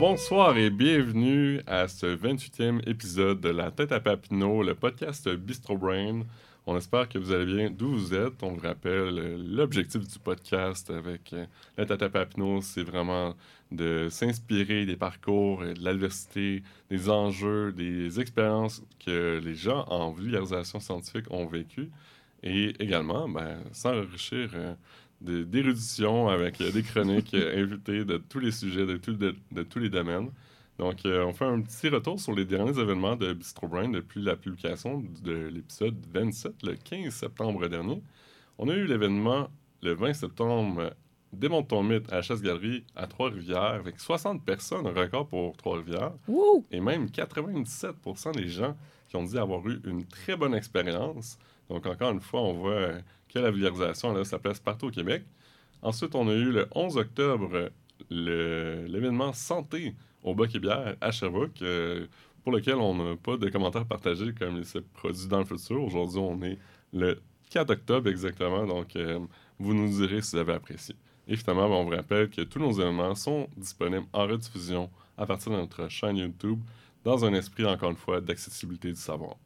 Bonsoir et bienvenue à ce 28e épisode de La Tête à Papineau, le podcast Bistro Brain. On espère que vous allez bien d'où vous êtes. On vous rappelle euh, l'objectif du podcast avec euh, La Tête à Papineau, c'est vraiment de s'inspirer des parcours, de l'adversité, des enjeux, des expériences que les gens en vulgarisation scientifique ont vécues et également ben, s'enrichir d'érudition avec euh, des chroniques euh, invitées de tous les sujets, de, tout- de- de tous les domaines. Donc, euh, on fait un petit retour sur les derniers événements de Bistro Brain depuis la publication de l'épisode 27, le 15 septembre dernier. On a eu l'événement le 20 septembre, Démonte ton mythe à la Chasse-Galerie à Trois-Rivières, avec 60 personnes, un record pour Trois-Rivières, et même 97 des gens qui ont dit avoir eu une très bonne expérience. Donc, encore une fois, on voit euh, que la vulgarisation a place partout au Québec. Ensuite, on a eu le 11 octobre l'événement Santé au Bac et Bière à Sherbrooke, euh, pour lequel on n'a pas de commentaires partagés comme il s'est produit dans le futur. Aujourd'hui, on est le 4 octobre exactement, donc euh, vous nous direz si vous avez apprécié. Et finalement, ben, on vous rappelle que tous nos événements sont disponibles en rediffusion à partir de notre chaîne YouTube, dans un esprit, encore une fois, d'accessibilité du savoir.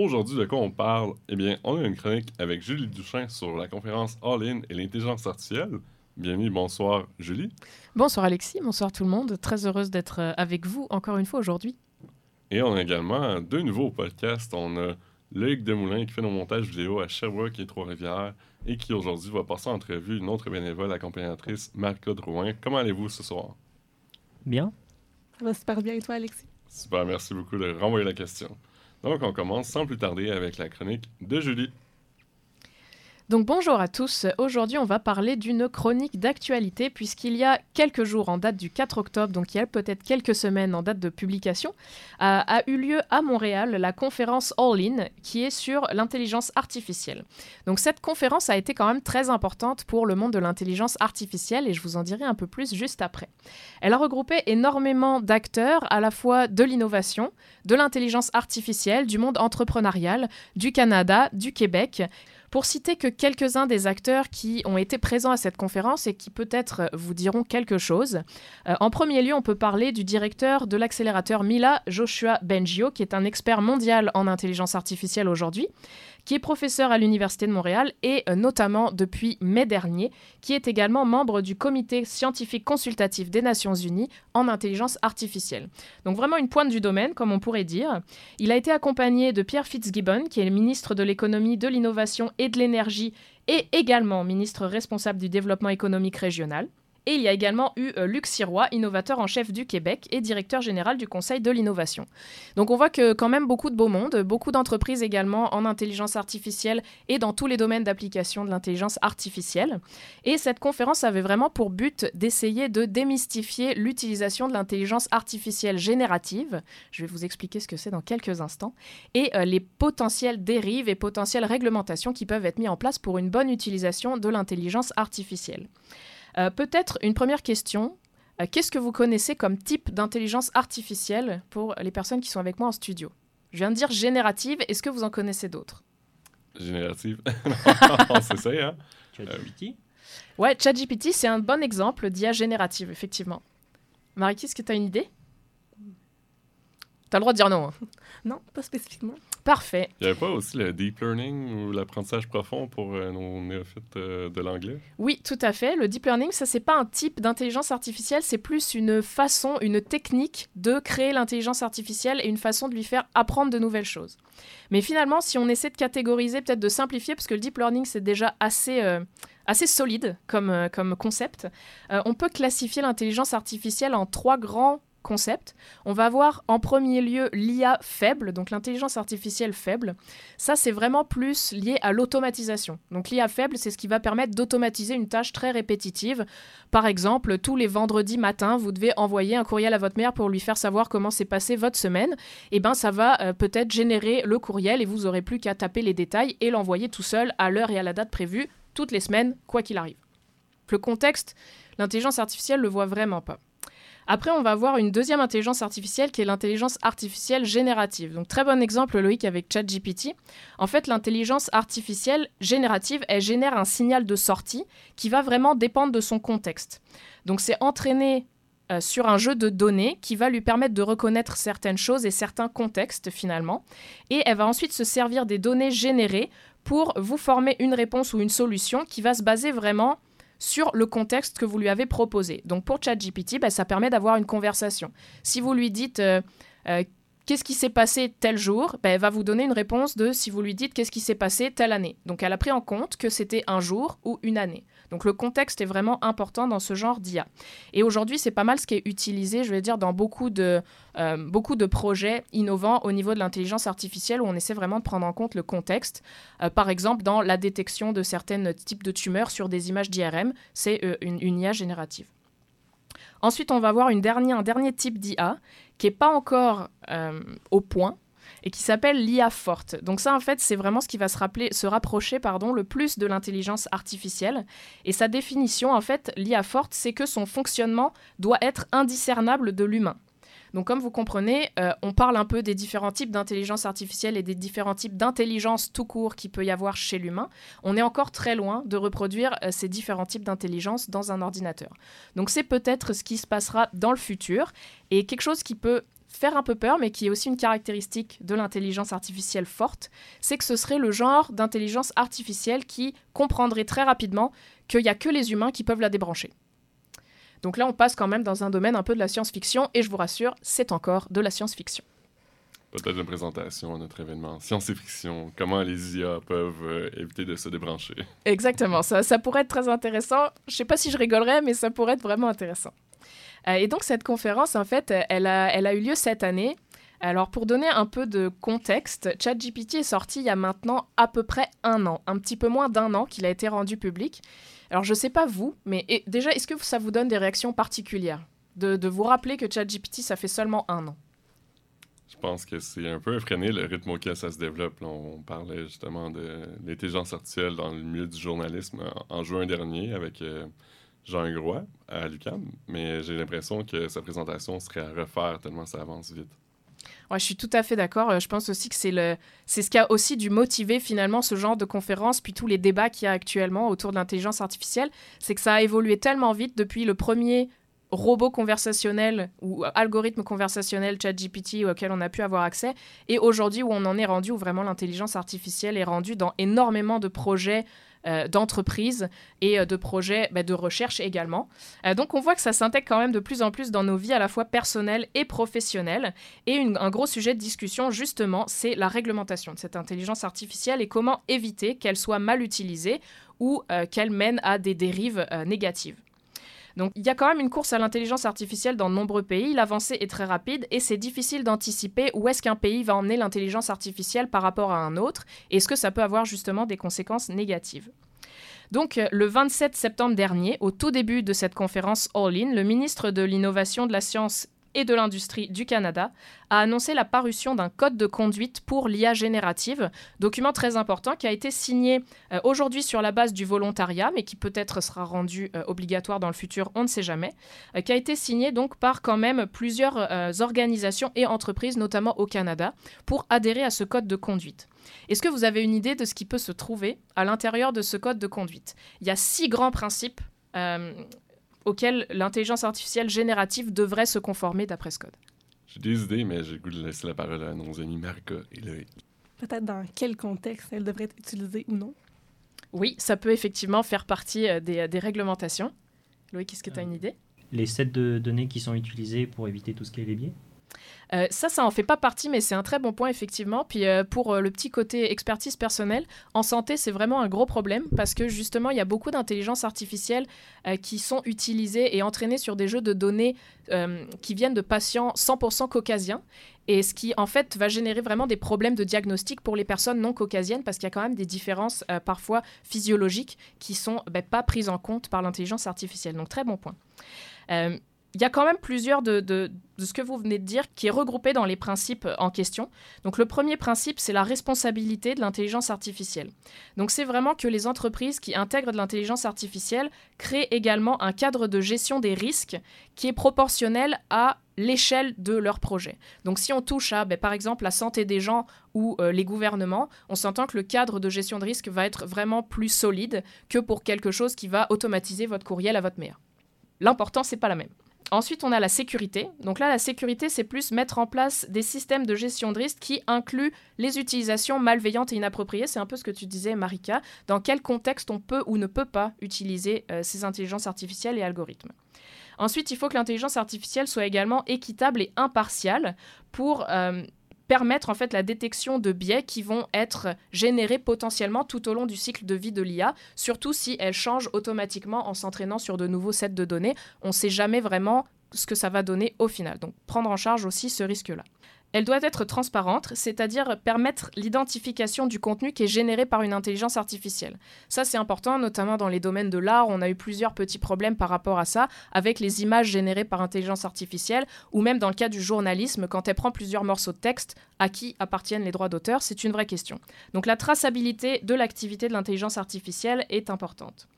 Aujourd'hui, de quoi on parle? Eh bien, on a une chronique avec Julie Duchin sur la conférence All-in et l'intelligence artificielle. Bienvenue, bonsoir Julie. Bonsoir Alexis, bonsoir tout le monde. Très heureuse d'être euh, avec vous encore une fois aujourd'hui. Et on a également deux nouveaux podcasts. On a Loïc Demoulin qui fait nos montages vidéo à Sherbrooke et Trois-Rivières et qui aujourd'hui va passer en entrevue une autre bénévole accompagnatrice, Marc Drouin. Comment allez-vous ce soir? Bien. Ça va super bien et toi, Alexis? Super, merci beaucoup de renvoyer la question. Donc, on commence sans plus tarder avec la chronique de Julie. Donc bonjour à tous. Aujourd'hui, on va parler d'une chronique d'actualité puisqu'il y a quelques jours en date du 4 octobre, donc il y a peut-être quelques semaines en date de publication, a, a eu lieu à Montréal la conférence All In qui est sur l'intelligence artificielle. Donc cette conférence a été quand même très importante pour le monde de l'intelligence artificielle et je vous en dirai un peu plus juste après. Elle a regroupé énormément d'acteurs à la fois de l'innovation, de l'intelligence artificielle, du monde entrepreneurial, du Canada, du Québec. Pour citer que quelques-uns des acteurs qui ont été présents à cette conférence et qui peut-être euh, vous diront quelque chose. Euh, en premier lieu, on peut parler du directeur de l'accélérateur Mila, Joshua Bengio, qui est un expert mondial en intelligence artificielle aujourd'hui, qui est professeur à l'Université de Montréal et euh, notamment depuis mai dernier, qui est également membre du comité scientifique consultatif des Nations Unies en intelligence artificielle. Donc vraiment une pointe du domaine, comme on pourrait dire. Il a été accompagné de Pierre Fitzgibbon, qui est le ministre de l'économie, de l'innovation et de l'énergie, et également ministre responsable du développement économique régional. Et il y a également eu euh, Luc Sirois, innovateur en chef du Québec et directeur général du Conseil de l'innovation. Donc on voit que quand même beaucoup de beau monde, beaucoup d'entreprises également en intelligence artificielle et dans tous les domaines d'application de l'intelligence artificielle. Et cette conférence avait vraiment pour but d'essayer de démystifier l'utilisation de l'intelligence artificielle générative. Je vais vous expliquer ce que c'est dans quelques instants. Et euh, les potentielles dérives et potentielles réglementations qui peuvent être mises en place pour une bonne utilisation de l'intelligence artificielle. Euh, Peut-être une première question. Euh, Qu'est-ce que vous connaissez comme type d'intelligence artificielle pour les personnes qui sont avec moi en studio? Je viens de dire générative, est-ce que vous en connaissez d'autres? Générative. c'est ça, hein? ChatGPT. Ouais, ChatGPT, c'est un bon exemple d'IA générative, effectivement. Mariki, est-ce que tu as une idée? T'as le droit de dire non. hein. Non, pas spécifiquement. Parfait. Il n'y avait pas aussi le deep learning ou l'apprentissage profond pour euh, nos néophytes euh, de l'anglais? Oui, tout à fait. Le deep learning, ça, c'est pas un type d'intelligence artificielle, c'est plus une façon, une technique de créer l'intelligence artificielle et une façon de lui faire apprendre de nouvelles choses. Mais finalement, si on essaie de catégoriser, peut-être de simplifier, parce que le deep learning, c'est déjà assez, euh, assez solide comme, euh, comme concept. On peut classifier l'intelligence artificielle en trois grands concepts. On va avoir en premier lieu l'IA faible, donc l'intelligence artificielle faible. Ça, c'est vraiment plus lié à l'automatisation. Donc l'IA faible, c'est ce qui va permettre d'automatiser une tâche très répétitive. Par exemple, tous les vendredis matins, vous devez envoyer un courriel à votre mère pour lui faire savoir comment s'est passée votre semaine. Et eh ben, ça va euh, peut-être générer le courriel et vous aurez plus qu'à taper les détails et l'envoyer tout seul à l'heure et à la date prévue toutes les semaines, quoi qu'il arrive. Le contexte, l'intelligence artificielle le voit vraiment pas. Après, on va voir une deuxième intelligence artificielle qui est l'intelligence artificielle générative. Donc très bon exemple Loïc avec ChatGPT. En fait, l'intelligence artificielle générative, elle génère un signal de sortie qui va vraiment dépendre de son contexte. Donc c'est entraîné euh, sur un jeu de données qui va lui permettre de reconnaître certaines choses et certains contextes finalement. Et elle va ensuite se servir des données générées pour vous former une réponse ou une solution qui va se baser vraiment sur le contexte que vous lui avez proposé. Donc pour ChatGPT, bah, ça permet d'avoir une conversation. Si vous lui dites euh, euh, qu'est-ce qui s'est passé tel jour, bah, elle va vous donner une réponse de si vous lui dites qu'est-ce qui s'est passé telle année. Donc elle a pris en compte que c'était un jour ou une année. Donc le contexte est vraiment important dans ce genre d'IA. Et aujourd'hui, c'est pas mal ce qui est utilisé, je vais dire, dans beaucoup de, euh, beaucoup de projets innovants au niveau de l'intelligence artificielle où on essaie vraiment de prendre en compte le contexte. Euh, par exemple, dans la détection de certains types de tumeurs sur des images d'IRM, c'est euh, une, IA générative. Ensuite, on va voir un dernier type d'IA qui n'est pas encore au point, et qui s'appelle l'IA forte. Donc ça, en fait, c'est vraiment ce qui va se, rappeler, se rapprocher pardon, le plus de l'intelligence artificielle. Et sa définition, en fait, l'IA forte, c'est que son fonctionnement doit être indiscernable de l'humain. Donc comme vous comprenez, euh, on parle un peu des différents types d'intelligence artificielle et des différents types d'intelligence tout court qu'il peut y avoir chez l'humain. On est encore très loin de reproduire euh, ces différents types d'intelligence dans un ordinateur. Donc c'est peut-être ce qui se passera dans le futur et quelque chose qui peut faire un peu peur, mais qui est aussi une caractéristique de l'intelligence artificielle forte, c'est que ce serait le genre d'intelligence artificielle qui comprendrait très rapidement qu'il n'y a que les humains qui peuvent la débrancher. Donc là, on passe quand même dans un domaine un peu de la science-fiction, et je vous rassure, c'est encore de la science-fiction. Peut-être une présentation à notre événement science-fiction, comment les IA peuvent euh, éviter de se débrancher. Exactement, ça, ça pourrait être très intéressant. Je ne sais pas si je rigolerais, mais ça pourrait être vraiment intéressant. Euh, et donc cette conférence, en fait, elle a, elle a eu lieu cette année. Alors pour donner un peu de contexte, ChatGPT est sorti il y a maintenant à peu près un an, un petit peu moins d'un an qu'il a été rendu public. Alors je sais pas vous, mais déjà est-ce que ça vous donne des réactions particulières de, de vous rappeler que ChatGPT ça fait seulement un an? Je pense que c'est un peu effréné le rythme auquel ça se développe. on parlait justement de l'intelligence artificielle dans le milieu du journalisme en, juin dernier avec euh, Jean Groix à l'UQAM, mais j'ai l'impression que sa présentation serait à refaire tellement ça avance vite. Ouais, je suis tout à fait d'accord. Euh, je pense aussi que c'est le, c'est ce qui a aussi dû motiver finalement ce genre de conférence, puis tous les débats qu'il y a actuellement autour de l'intelligence artificielle, c'est que ça a évolué tellement vite depuis le premier robot conversationnel ou algorithme conversationnel ChatGPT auquel on a pu avoir accès, et aujourd'hui où on en est rendu, où vraiment l'intelligence artificielle est rendue dans énormément de projets d'entreprises et euh, de projets bah, de recherche également. Euh, donc on voit que ça s'intègre quand même de plus en plus dans nos vies à la fois personnelles et professionnelles. Et un gros sujet de discussion justement, c'est la réglementation de cette intelligence artificielle et comment éviter qu'elle soit mal utilisée ou qu'elle mène à des dérives négatives. Donc il y a quand même une course à l'intelligence artificielle dans de nombreux pays, l'avancée est très rapide et c'est difficile d'anticiper où est-ce qu'un pays va emmener l'intelligence artificielle par rapport à un autre et est-ce que ça peut avoir justement des conséquences négatives. Donc, le 27 septembre dernier, au tout début de cette conférence All In, le ministre de l'Innovation, de la Science et de l'industrie du Canada a annoncé la parution d'un code de conduite pour l'IA générative, document très important qui a été signé euh, aujourd'hui sur la base du volontariat, mais qui peut-être sera rendu euh, obligatoire dans le futur, on ne sait jamais, euh, qui a été signé donc par quand même plusieurs organisations et entreprises, notamment au Canada, pour adhérer à ce code de conduite. Est-ce que vous avez une idée de ce qui peut se trouver à l'intérieur de ce code de conduite? Il y a six grands principes auquel l'intelligence artificielle générative devrait se conformer d'après ce code. J'ai des idées, mais j'ai le goût de laisser la parole à nos amis Marca et Loïc. Peut-être dans quel contexte elle devrait être utilisée ou non? Oui, ça peut effectivement faire partie euh, des, des, réglementations. Loïc, est-ce que tu as une euh, idée? Les sets de données qui sont utilisés pour éviter tout ce qui est les biais? Euh, ça, ça en fait pas partie, mais c'est un très bon point, effectivement. Puis euh, pour euh, le petit côté expertise personnelle, en santé, c'est vraiment un gros problème parce que justement, il y a beaucoup d'intelligence artificielle qui sont utilisées et entraînées sur des jeux de données qui viennent de patients 100% caucasiens. Et ce qui, en fait, va générer vraiment des problèmes de diagnostic pour les personnes non caucasiennes parce qu'il y a quand même des différences parfois physiologiques qui sont ben, pas prises en compte par l'intelligence artificielle. Donc, très bon point. Il y a quand même plusieurs de, ce que vous venez de dire qui est regroupé dans les principes en question. Donc le premier principe, c'est la responsabilité de l'intelligence artificielle. Donc c'est vraiment que les entreprises qui intègrent de l'intelligence artificielle créent également un cadre de gestion des risques qui est proportionnel à l'échelle de leur projet. Donc si on touche à, ben, par exemple, la santé des gens ou euh, les gouvernements, on s'entend que le cadre de gestion de risque va être vraiment plus solide que pour quelque chose qui va automatiser votre courriel à votre maire. L'important, c'est pas la même. Ensuite, on a la sécurité. Donc là, la sécurité, c'est plus mettre en place des systèmes de gestion de risque qui incluent les utilisations malveillantes et inappropriées. C'est un peu ce que tu disais, Marika. Dans quel contexte on peut ou ne peut pas utiliser euh, ces intelligences artificielles et algorithmes? Ensuite, il faut que l'intelligence artificielle soit également équitable et impartiale pour euh, permettre en fait la détection de biais qui vont être générés potentiellement tout au long du cycle de vie de l'IA, surtout si elle change automatiquement en s'entraînant sur de nouveaux sets de données. On ne sait jamais vraiment ce que ça va donner au final. Donc prendre en charge aussi ce risque-là. Elle doit être transparente, c'est-à-dire permettre l'identification du contenu qui est généré par une intelligence artificielle. Ça, c'est important, notamment dans les domaines de l'art. On a eu plusieurs petits problèmes par rapport à ça, avec les images générées par intelligence artificielle, ou même dans le cas du journalisme, quand elle prend plusieurs morceaux de texte, à qui appartiennent les droits d'auteur, c'est une vraie question. Donc la traçabilité de l'activité de l'intelligence artificielle est importante.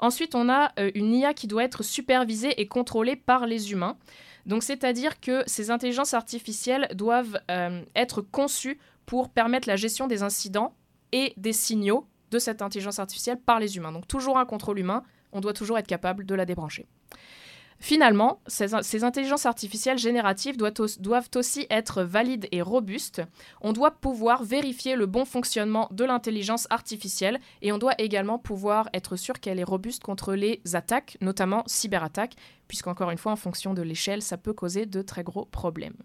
Ensuite, on a euh, une IA qui doit être supervisée et contrôlée par les humains. Donc, c'est-à-dire que ces intelligences artificielles doivent euh, être conçues pour permettre la gestion des incidents et des signaux de cette intelligence artificielle par les humains. Donc, toujours un contrôle humain, on doit toujours être capable de la débrancher. Finalement, ces, ces intelligences artificielles génératives doivent aussi être valides et robustes. On doit pouvoir vérifier le bon fonctionnement de l'intelligence artificielle et on doit également pouvoir être sûr qu'elle est robuste contre les attaques, notamment cyberattaques, puisqu'encore une fois, en fonction de l'échelle, ça peut causer de très gros problèmes.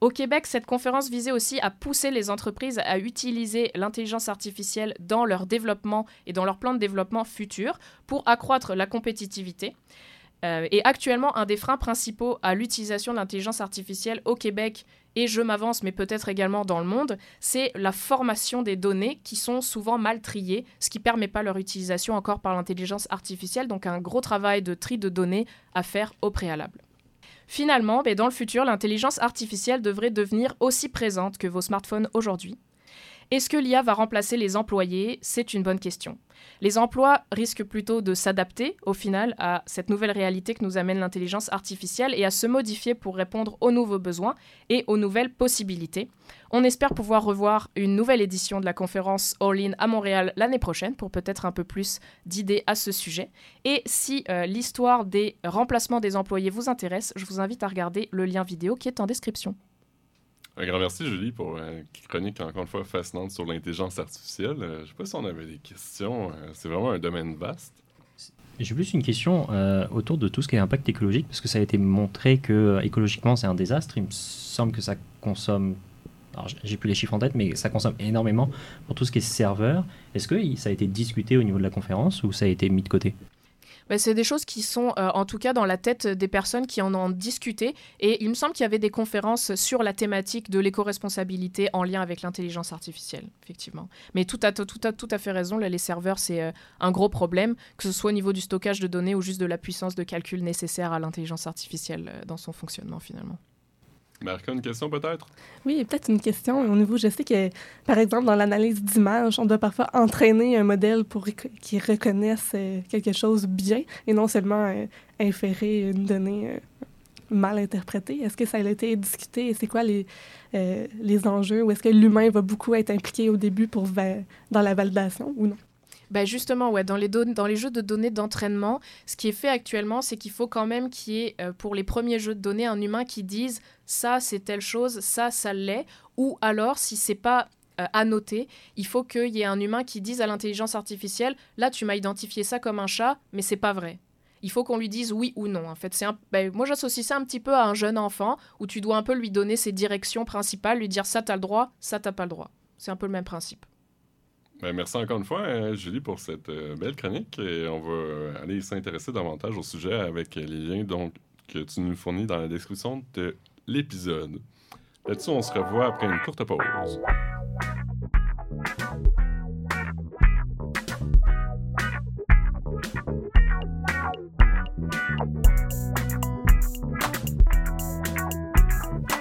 Au Québec, cette conférence visait aussi à pousser les entreprises à utiliser l'intelligence artificielle dans leur développement et dans leur plan de développement futur pour accroître la compétitivité. Euh, et actuellement, un des freins principaux à l'utilisation de l'intelligence artificielle au Québec, et je m'avance, mais peut-être également dans le monde, c'est la formation des données qui sont souvent mal triées, ce qui ne permet pas leur utilisation encore par l'intelligence artificielle. Donc un gros travail de tri de données à faire au préalable. Finalement, ben, dans le futur, l'intelligence artificielle devrait devenir aussi présente que vos smartphones aujourd'hui. Est-ce que l'IA va remplacer les employés? C'est une bonne question. Les emplois risquent plutôt de s'adapter au final à cette nouvelle réalité que nous amène l'intelligence artificielle et à se modifier pour répondre aux nouveaux besoins et aux nouvelles possibilités. On espère pouvoir revoir une nouvelle édition de la conférence All In à Montréal l'année prochaine pour peut-être un peu plus d'idées à ce sujet. Et si euh, l'histoire des remplacements des employés vous intéresse, je vous invite à regarder le lien vidéo qui est en description. Un grand merci, Julie, pour une chronique encore une fois fascinante sur l'intelligence artificielle. Euh, je sais pas si on avait des questions. euh, c'est vraiment un domaine vaste. J'ai plus une question euh, autour de tout ce qui est impact écologique, parce que ça a été montré que euh, écologiquement c'est un désastre. Il me semble que ça consomme, alors j'ai- plus les chiffres en tête, mais ça consomme énormément pour tout ce qui est serveur. Est-ce que ça a été discuté au niveau de la conférence ou ça a été mis de côté? Ben, c'est des choses qui sont euh, en tout cas dans la tête des personnes qui en ont discuté. Et il me semble qu'il y avait des conférences sur la thématique de l'éco-responsabilité en lien avec l'intelligence artificielle, effectivement. Mais tout à, tout tout à fait raison, les serveurs, c'est euh, un gros problème, que ce soit au niveau du stockage de données ou juste de la puissance de calcul nécessaire à l'intelligence artificielle euh, dans son fonctionnement finalement. Marc, une question peut-être? Oui, peut-être une question au niveau, je sais que, par exemple, dans l'analyse d'image, on doit parfois entraîner un modèle pour qu'il reconnaisse euh, quelque chose bien et non seulement euh, inférer une donnée euh, mal interprétée. Est-ce que ça a été discuté et c'est quoi les, enjeux ou est-ce que l'humain va beaucoup être impliqué au début pour dans la validation ou non? Ben justement, ouais, dans les, jeux de données d'entraînement, ce qui est fait actuellement, c'est qu'il faut quand même qu'il y ait, euh, pour les premiers jeux de données, un humain qui dise ça, c'est telle chose, ça, ça l'est. Ou alors, si c'est pas euh, annoté, il faut qu'il y ait un humain qui dise à l'intelligence artificielle là, tu m'as identifié ça comme un chat, mais c'est pas vrai. Il faut qu'on lui dise oui ou non. En fait, c'est ben, moi j'associe ça un petit peu à un jeune enfant où tu dois un peu lui donner ses directions principales, lui dire ça t'as le droit, ça t'as pas le droit. C'est un peu le même principe. Ben, merci encore une fois, euh, Julie, pour cette euh, belle chronique. On va euh, aller s'intéresser davantage au sujet avec les liens que tu nous fournis dans la description de l'épisode. Là-dessus, on se revoit après une courte pause.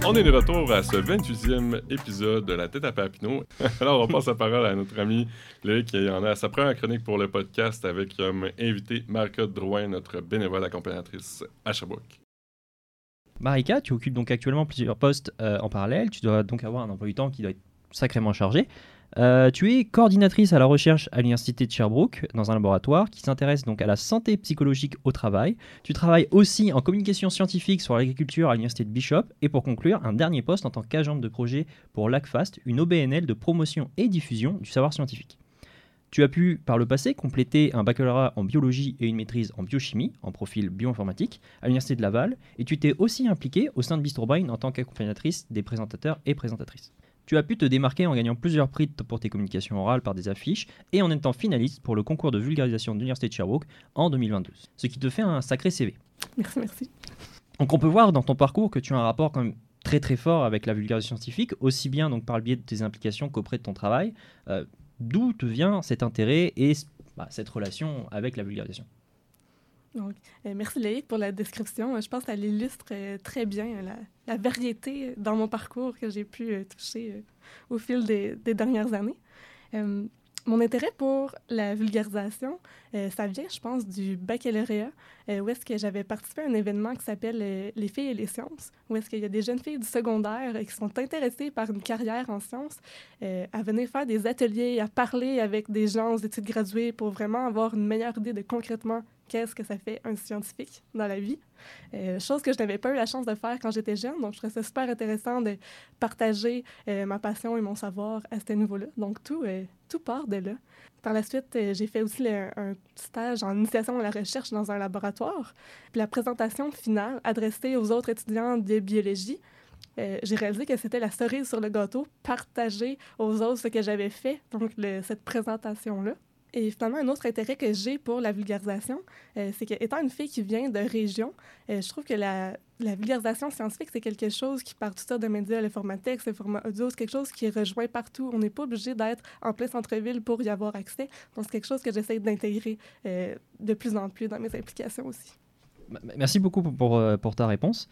On est de retour à ce 28e épisode de La tête à Papineau. Alors, on passe la parole à notre ami Loïc qui en a sa première chronique pour le podcast avec comme invité Marika Drouin, notre bénévole accompagnatrice à Sherbrooke. Marika, tu occupes donc actuellement plusieurs postes euh, en parallèle. Tu dois donc avoir un emploi du temps qui doit être sacrément chargé. Euh, tu es coordinatrice à la recherche à l'Université de Sherbrooke dans un laboratoire qui s'intéresse donc à la santé psychologique au travail. Tu travailles aussi en communication scientifique sur l'agriculture à l'Université de Bishop et pour conclure, un dernier poste en tant qu'agent de projet pour LACFAST, une OBNL de promotion et diffusion du savoir scientifique. Tu as pu par le passé compléter un baccalauréat en biologie et une maîtrise en biochimie en profil bioinformatique à l'Université de Laval et tu t'es aussi impliquée au sein de Bistrobrain en tant qu'accompagnatrice des présentateurs et présentatrices. Tu as pu te démarquer en gagnant plusieurs prix pour tes communications orales par des affiches et en étant finaliste pour le concours de vulgarisation de l'Université de Sherbrooke en 2022. Ce qui te fait un sacré CV. Merci, merci. Donc on peut voir dans ton parcours que tu as un rapport quand même très très fort avec la vulgarisation scientifique, aussi bien donc par le biais de tes implications qu'auprès de ton travail. Euh, D'où te vient cet intérêt et bah, cette relation avec la vulgarisation? Donc, euh, merci Léic pour la description. Je pense qu'elle illustre euh, très bien la, la, variété dans mon parcours que j'ai pu euh, toucher euh, au fil des, dernières années. Euh, mon intérêt pour la vulgarisation, ça vient, je pense, du baccalauréat, où est-ce que j'avais participé à un événement qui s'appelle Les filles et les sciences, où est-ce qu'il y a des jeunes filles du secondaire qui sont intéressées par une carrière en sciences, à venir faire des ateliers, à parler avec des gens aux études graduées pour vraiment avoir une meilleure idée de concrètement qu'est-ce que ça fait un scientifique dans la vie. Euh, chose que je n'avais pas eu la chance de faire quand j'étais jeune. Donc, je trouvais ça super intéressant de partager euh, ma passion et mon savoir à ce niveau-là. Donc, tout, euh, tout part de là. Par la suite, j'ai fait aussi un stage en initiation à la recherche dans un laboratoire. Puis la présentation finale adressée aux autres étudiants de biologie, j'ai réalisé que c'était la cerise sur le gâteau, partager aux autres ce que j'avais fait, donc cette présentation-là. Et finalement, un autre intérêt que j'ai pour la vulgarisation, euh, c'est que étant une fille qui vient de région, euh, je trouve que la, vulgarisation scientifique, c'est quelque chose qui, par tout ça de médias, le format texte, le format audio, c'est quelque chose qui rejoint partout. On n'est pas obligé d'être en plein centre-ville pour y avoir accès. Donc, c'est quelque chose que j'essaie d'intégrer euh, de plus en plus dans mes implications aussi. Merci beaucoup pour, euh, pour ta réponse.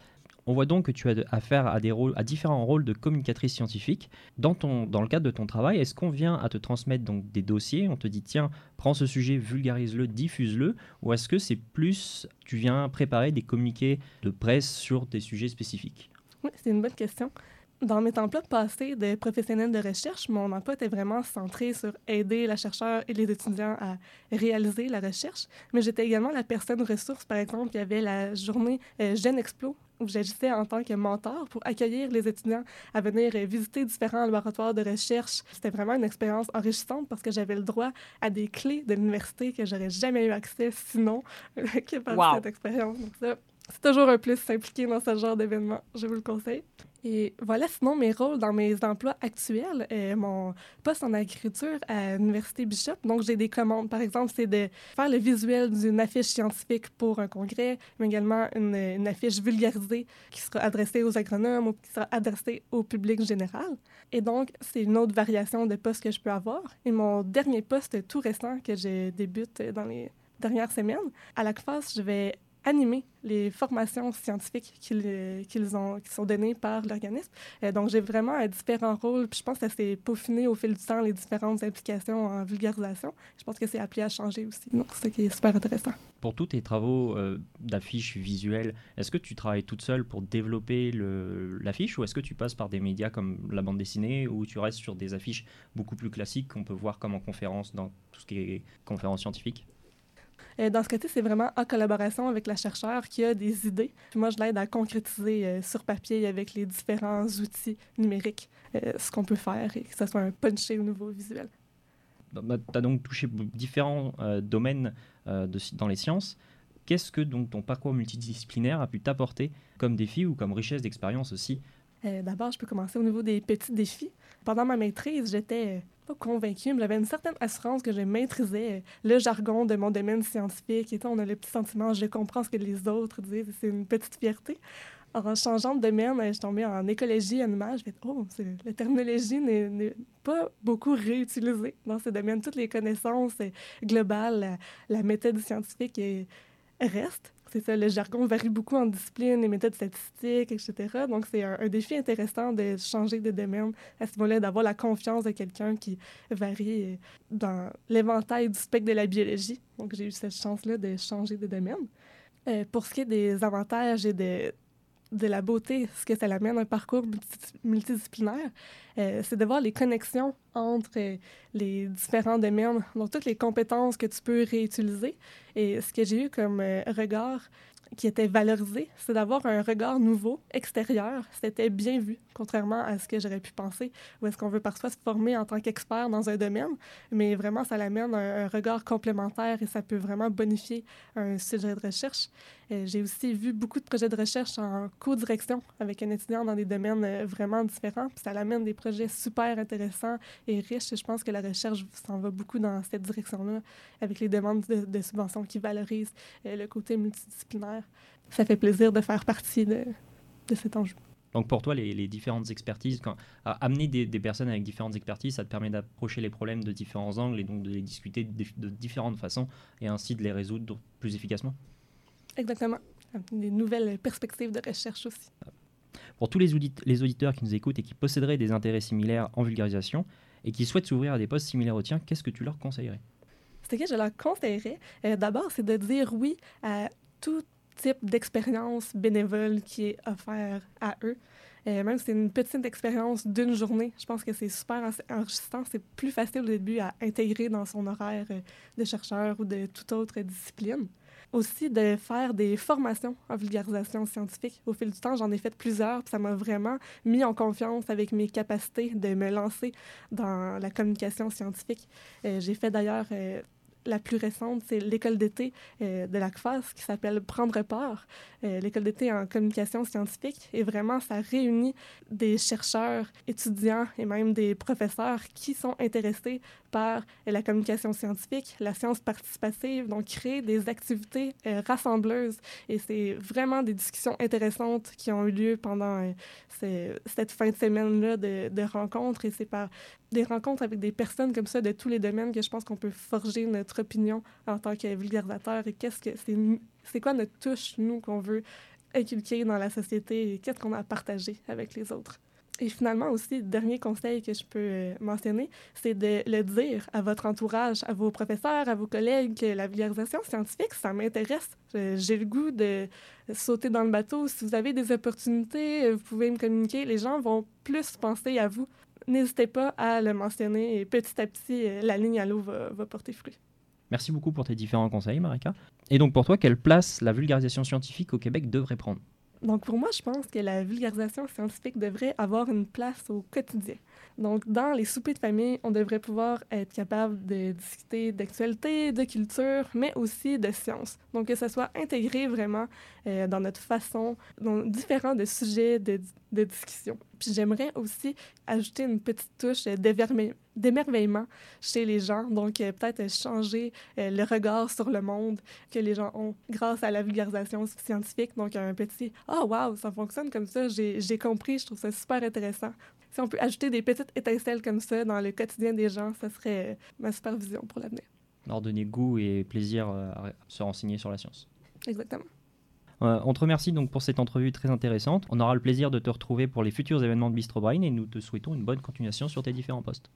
On voit donc que tu as affaire à, des rôles, à différents rôles de communicatrice scientifique. Dans, le cadre de ton travail, est-ce qu'on vient à te transmettre donc des dossiers? On te dit, tiens, prends ce sujet, vulgarise-le, diffuse-le Ou est-ce que c'est plus, tu viens préparer des communiqués de presse sur des sujets spécifiques? Oui, c'est une bonne question. Dans mes emplois passés de professionnel de recherche, mon emploi était vraiment centré sur aider la chercheur et les étudiants à réaliser la recherche. Mais j'étais également la personne ressource. Par exemple, il y avait la journée euh, Explo où j'agissais en tant que mentor pour accueillir les étudiants à venir visiter différents laboratoires de recherche. C'était vraiment une expérience enrichissante parce que j'avais le droit à des clés de l'université que j'aurais jamais eu accès sinon que par Wow. cette expérience. C'est toujours un plus s'impliquer dans ce genre d'événement, je vous le conseille. Et voilà, sinon, mes rôles dans mes emplois actuels, euh, mon poste en agriculture à l'Université Bishop. Donc, j'ai des commandes. Par exemple, c'est de faire le visuel d'une affiche scientifique pour un congrès, mais également une, une affiche vulgarisée qui sera adressée aux agronomes ou qui sera adressée au public général. Et donc, c'est une autre variation de poste que je peux avoir. Et mon dernier poste tout récent que je débute dans les dernières semaines, à la CFAS, je vais animer les formations scientifiques qu'ils euh, qui sont données par l'organisme. Euh, donc, j'ai vraiment euh, différents rôles. Je pense que ça s'est peaufiné au fil du temps, les différentes implications en vulgarisation. Je pense que c'est appelé à changer aussi. Donc, c'est qui est super intéressant. Pour tous tes travaux euh, d'affiches visuelles, est-ce que tu travailles toute seule pour développer l'affiche ou est-ce que tu passes par des médias comme la bande dessinée ou tu restes sur des affiches beaucoup plus classiques qu'on peut voir comme en conférence dans tout ce qui est conférence scientifique? Dans ce cas-ci, c'est vraiment en collaboration avec la chercheure qui a des idées. Puis moi, je l'aide à concrétiser euh, sur papier avec les différents outils numériques euh, ce qu'on peut faire et que ce soit un punché au niveau visuel. tu as donc touché différents euh, domaines euh, de dans les sciences. Qu'est-ce que donc ton parcours multidisciplinaire a pu t'apporter comme défi ou comme richesse d'expérience aussi? Euh, D'abord, je peux commencer au niveau des petits défis. Pendant ma maîtrise, j'étais euh, pas convaincue, mais j'avais une certaine assurance que je maîtrisais euh, le jargon de mon domaine scientifique. Et on a le petit sentiment, je comprends ce que les autres disent, c'est une petite fierté. En changeant de domaine, euh, je suis tombée en écologie animale. Je fais oh, la terminologie n'est pas beaucoup réutilisée dans ce domaine. Toutes les connaissances euh, globales, la, méthode scientifique reste. C'est ça, le jargon varie beaucoup en discipline, les méthodes statistiques, etc. Donc, c'est un, défi intéressant de changer de domaine à ce moment-là, d'avoir la confiance de quelqu'un qui varie euh, dans l'éventail du spectre de la biologie. Donc, j'ai eu cette chance-là de changer de domaine. Euh, pour ce qui est des avantages et de, de la beauté, ce que ça l'amène, un parcours multi- multidisciplinaire, euh, c'est de voir les connexions entre euh, les différents domaines, donc toutes les compétences que tu peux réutiliser. Et ce que j'ai eu comme euh, regard qui était valorisé, c'est d'avoir un regard nouveau, extérieur. C'était bien vu, contrairement à ce que j'aurais pu penser, où est-ce qu'on veut parfois se former en tant qu'expert dans un domaine, mais vraiment, ça l'amène un, un regard complémentaire et ça peut vraiment bonifier un sujet de recherche. Euh, J'ai aussi vu beaucoup de projets de recherche en co-direction avec un étudiant dans des domaines euh, vraiment différents, puis ça l'amène des projets super intéressants et riches. Je pense que la recherche s'en va beaucoup dans cette direction-là, avec les demandes de, subventions qui valorisent euh, le côté multidisciplinaire. Ça fait plaisir de faire partie de, cet enjeu. Donc pour toi, les, différentes expertises, amener des, personnes avec différentes expertises, ça te permet d'approcher les problèmes de différents angles et donc de les discuter de différentes façons et ainsi de les résoudre plus efficacement? Exactement. Des nouvelles perspectives de recherche aussi. Pour tous les, audit- les auditeurs qui nous écoutent et qui posséderaient des intérêts similaires en vulgarisation et qui souhaitent s'ouvrir à des postes similaires aux tiens, qu'est-ce que tu leur conseillerais? Ce que je leur conseillerais, euh, d'abord, c'est de dire oui à tout type d'expérience bénévole qui est offert à eux. Euh, même si c'est une petite expérience d'une journée, je pense que c'est super en- enrichissant. C'est plus facile au début à intégrer dans son horaire euh, de chercheur ou de toute autre discipline. Aussi, de faire des formations en vulgarisation scientifique. Au fil du temps, j'en ai fait plusieurs, puis ça m'a vraiment mis en confiance avec mes capacités de me lancer dans la communication scientifique. Euh, J'ai fait d'ailleurs euh, la plus récente, c'est l'école d'été euh, de la CFAS qui s'appelle Prendre part, l'école d'été en communication scientifique. Et vraiment, ça réunit des chercheurs, étudiants et même des professeurs qui sont intéressés par la communication scientifique, la science participative, donc créer des activités euh, rassembleuses. Et c'est vraiment des discussions intéressantes qui ont eu lieu pendant euh, cette fin de semaine-là de, de rencontres. Et c'est par des rencontres avec des personnes comme ça de tous les domaines que je pense qu'on peut forger notre opinion en tant que vulgarisateur et qu'est-ce que c'est c'est quoi notre touche nous qu'on veut inculquer dans la société et qu'est-ce qu'on a à partager avec les autres? Et finalement aussi, dernier conseil que je peux euh, mentionner, c'est de le dire à votre entourage, à vos professeurs, à vos collègues, que la vulgarisation scientifique, ça m'intéresse. J'ai le goût de sauter dans le bateau. Si vous avez des opportunités, euh, vous pouvez me communiquer. Les gens vont plus penser à vous. N'hésitez pas à le mentionner et petit à petit, euh, la ligne à l'eau va porter fruit. Merci beaucoup pour tes différents conseils, Marika. Et donc pour toi, quelle place la vulgarisation scientifique au Québec devrait prendre? Donc, pour moi, je pense que la vulgarisation scientifique devrait avoir une place au quotidien. Donc, dans les soupers de famille, on devrait pouvoir être capable de discuter d'actualité, de culture, mais aussi de science. Donc, que ça soit intégré vraiment euh, dans notre façon, dans différents de sujets de, de discussion. Puis, j'aimerais aussi ajouter une petite touche euh, d'émerveillement chez les gens. Donc, euh, peut-être changer euh, le regard sur le monde que les gens ont grâce à la vulgarisation scientifique. Donc, un petit « Ah, wow, ça fonctionne comme ça, j'ai compris, je trouve ça super intéressant ». Si on peut ajouter des petites étincelles comme ça dans le quotidien des gens, ça serait ma supervision pour l'avenir. Leur donner goût et plaisir à se renseigner sur la science. Exactement. Euh, on te remercie donc pour cette entrevue très intéressante. On aura le plaisir de te retrouver pour les futurs événements de Bistro Brain et nous te souhaitons une bonne continuation sur tes différents postes.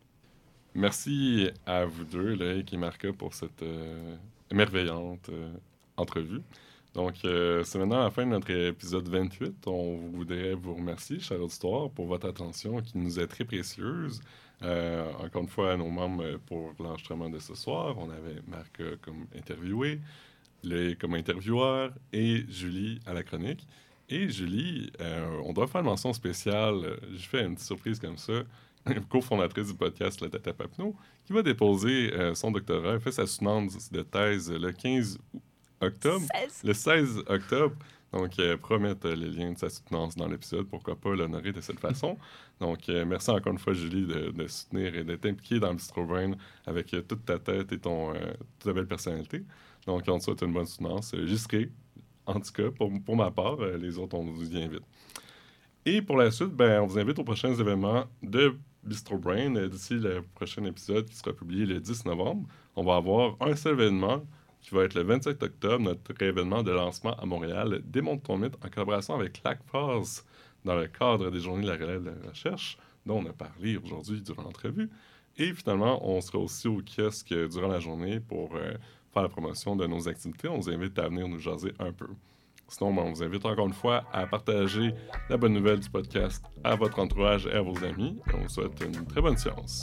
Merci à vous deux, Loïc et Marca, pour cette euh, euh, entrevue. Donc, euh, c'est maintenant la fin de notre épisode 28. On voudrait vous remercier, chers auditeurs, pour votre attention qui nous est très précieuse. Encore une fois, à nos membres pour l'enregistrement de ce soir, on avait Marca comme interviewé, Loïc comme intervieweur et Julie à la chronique. Et Julie, euh, on doit faire une mention spéciale. Je fais une petite surprise comme ça cofondatrice du podcast La Tête à Papineau, qui va déposer euh, son doctorat, elle fait sa soutenance de thèse le 15 août- octobre. Le 16 octobre. Donc, euh, promettre euh, les liens de sa soutenance dans l'épisode. Pourquoi pas l'honorer de cette façon? Donc, euh, merci encore une fois, Julie, de, de soutenir et d'être impliquée dans Bistro Brain avec toute ta tête et ton, toute ta belle personnalité. Donc, on te souhaite une bonne soutenance. Euh, J'y serai, en tout cas, pour, pour ma part. Euh, les autres, on vous y invite. Et pour la suite, ben, on vous invite aux prochains événements de Bistro Brain. Euh, D'ici le prochain épisode qui sera publié le 10 novembre, on va avoir un seul événement qui va être le 27 octobre, notre événement de lancement à Montréal, Démonte ton mythe, en collaboration avec LACPAS, dans le cadre des Journées de la relève de la recherche, dont on a parlé aujourd'hui durant l'entrevue. Et finalement, on sera aussi au kiosque euh, durant la journée pour euh, faire la promotion de nos activités. On vous invite à venir nous jaser un peu. Sinon, ben, on vous invite encore une fois à partager la bonne nouvelle du podcast à votre entourage et à vos amis. Et on vous souhaite une très bonne séance.